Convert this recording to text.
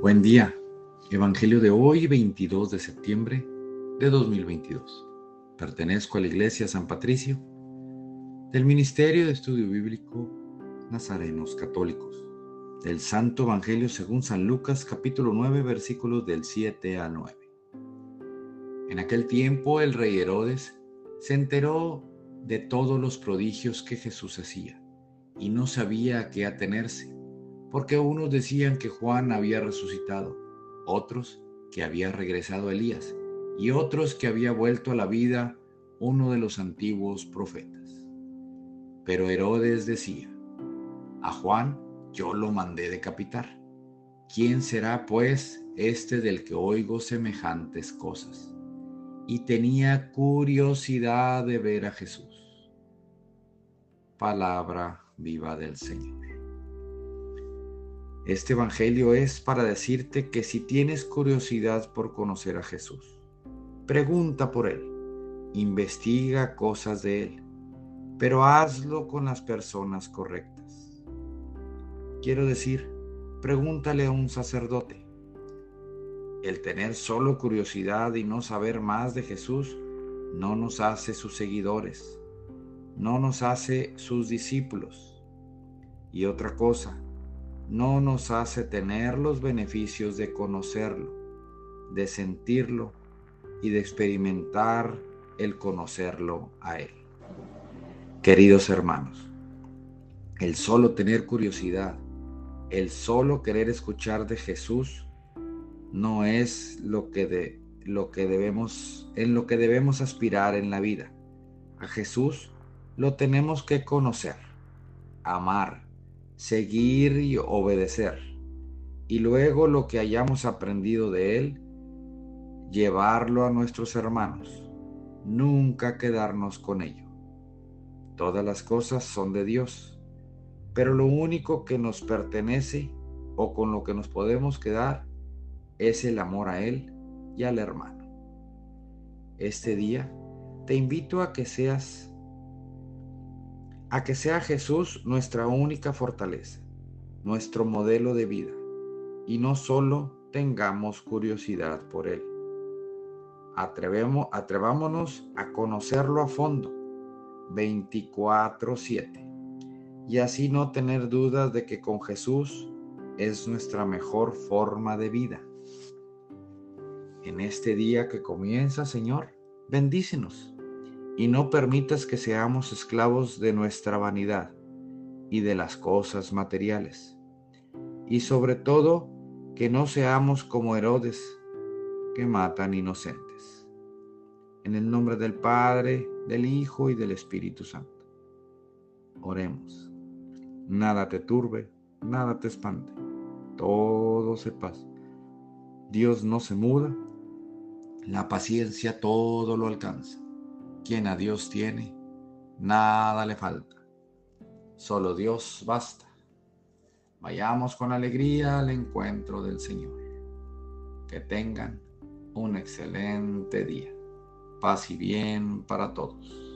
Buen día. Evangelio de hoy, 22 de septiembre de 2022. Pertenezco a la Iglesia San Patricio del Ministerio de Estudio Bíblico Nazarenos Católicos. Del Santo Evangelio según San Lucas capítulo 9 versículos del 7 al 9. En aquel tiempo el rey Herodes se enteró de todos los prodigios que Jesús hacía y no sabía a qué atenerse porque unos decían que Juan había resucitado, otros que había regresado Elías y otros que había vuelto a la vida uno de los antiguos profetas. Pero Herodes decía, a Juan yo lo mandé decapitar. ¿Quién será pues este del que oigo semejantes cosas? Y tenía curiosidad de ver a Jesús. Palabra viva del Señor. Este Evangelio es para decirte que si tienes curiosidad por conocer a Jesús, pregunta por Él, investiga cosas de Él, pero hazlo con las personas correctas. Quiero decir, pregúntale a un sacerdote. El tener solo curiosidad y no saber más de Jesús no nos hace sus seguidores, no nos hace sus discípulos. Y otra cosa, no nos hace tener los beneficios de conocerlo, de sentirlo y de experimentar el conocerlo a Él. Queridos hermanos, el solo tener curiosidad, el solo querer escuchar de Jesús, no es lo que, de, lo que debemos, en lo que debemos aspirar en la vida. A Jesús lo tenemos que conocer, amar, seguir y obedecer. Y luego lo que hayamos aprendido de Él, llevarlo a nuestros hermanos. Nunca quedarnos con ello. Todas las cosas son de Dios, pero lo único que nos pertenece o con lo que nos podemos quedar es el amor a Él y al hermano. Este día te invito a que seas a que sea Jesús nuestra única fortaleza, nuestro modelo de vida, y no solo tengamos curiosidad por Él. Atrevemos, atrevámonos a conocerlo a fondo, 24/7, y así no tener dudas de que con Jesús es nuestra mejor forma de vida. En este día que comienza, Señor, bendícenos y no permitas que seamos esclavos de nuestra vanidad y de las cosas materiales. Y sobre todo, que no seamos como Herodes, que matan inocentes. En el nombre del Padre, del Hijo y del Espíritu Santo. Oremos. Nada te turbe, nada te espante. Todo se pasa. Dios no se muda. La paciencia todo lo alcanza. Quien a Dios tiene, nada le falta. Solo Dios basta. Vayamos con alegría al encuentro del Señor. Que tengan un excelente día. Paz y bien para todos.